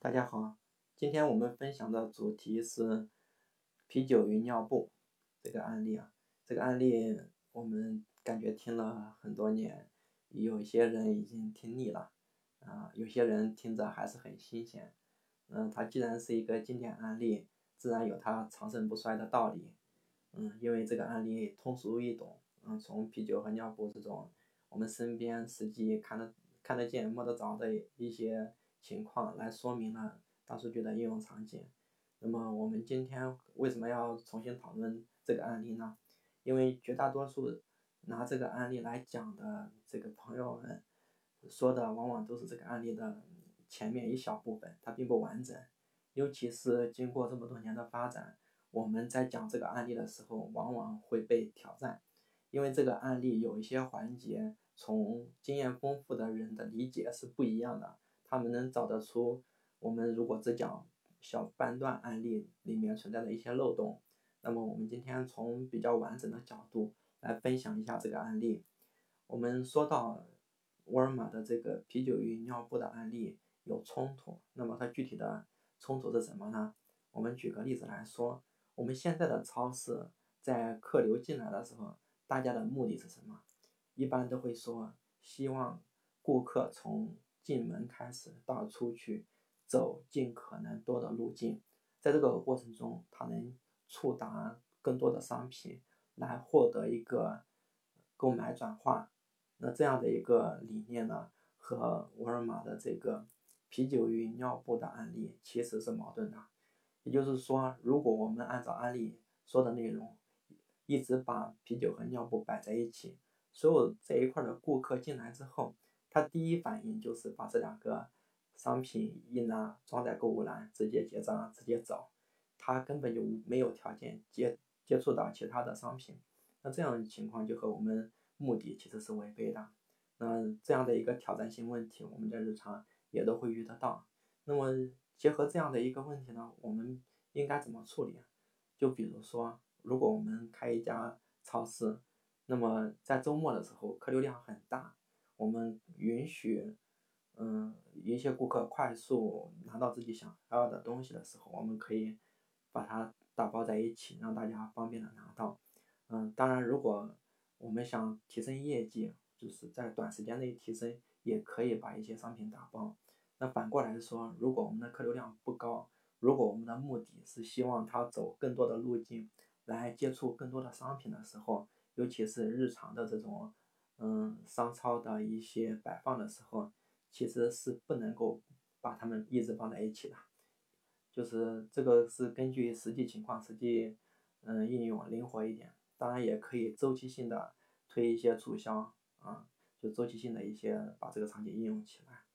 大家好，今天我们分享的主题是啤酒与尿布这个案例啊。这个案例我们感觉听了很多年，有些人已经听腻了啊，有些人听着还是很新鲜。嗯，它既然是一个经典案例，自然有它长盛不衰的道理。嗯，因为这个案例通俗易懂。嗯，从啤酒和尿布这种我们身边实际看得看得见摸得着的一些。情况来说明了大数据的应用场景。那么我们今天为什么要重新讨论这个案例呢？因为绝大多数拿这个案例来讲的这个朋友们说的往往都是这个案例的前面一小部分，它并不完整。尤其是经过这么多年的发展，我们在讲这个案例的时候，往往会被挑战，因为这个案例有一些环节，从经验丰富的人的理解是不一样的。他们能找得出我们如果只讲小半段案例里面存在的一些漏洞，那么我们今天从比较完整的角度来分享一下这个案例。我们说到沃尔玛的这个啤酒与尿布的案例有冲突，那么它具体的冲突是什么呢？我们举个例子来说，我们现在的超市在客流进来的时候，大家的目的是什么？一般都会说希望顾客从进门开始到出去，走尽可能多的路径，在这个过程中，他能触达更多的商品，来获得一个购买转化。那这样的一个理念呢，和沃尔玛的这个啤酒与尿布的案例其实是矛盾的。也就是说，如果我们按照案例说的内容，一直把啤酒和尿布摆在一起，所有这一块的顾客进来之后。他第一反应就是把这两个商品一拿，装在购物篮，直接结账，直接走。他根本就没有条件接接触到其他的商品。那这样的情况就和我们目的其实是违背的。那这样的一个挑战性问题，我们在日常也都会遇得到。那么结合这样的一个问题呢，我们应该怎么处理？就比如说，如果我们开一家超市，那么在周末的时候客流量很大。我们允许，嗯，一些顾客快速拿到自己想要的东西的时候，我们可以把它打包在一起，让大家方便的拿到。嗯，当然，如果我们想提升业绩，就是在短时间内提升，也可以把一些商品打包。那反过来说，如果我们的客流量不高，如果我们的目的是希望他走更多的路径来接触更多的商品的时候，尤其是日常的这种。嗯，商超的一些摆放的时候，其实是不能够把它们一直放在一起的，就是这个是根据实际情况实际嗯应用灵活一点，当然也可以周期性的推一些促销啊，就周期性的一些把这个场景应用起来。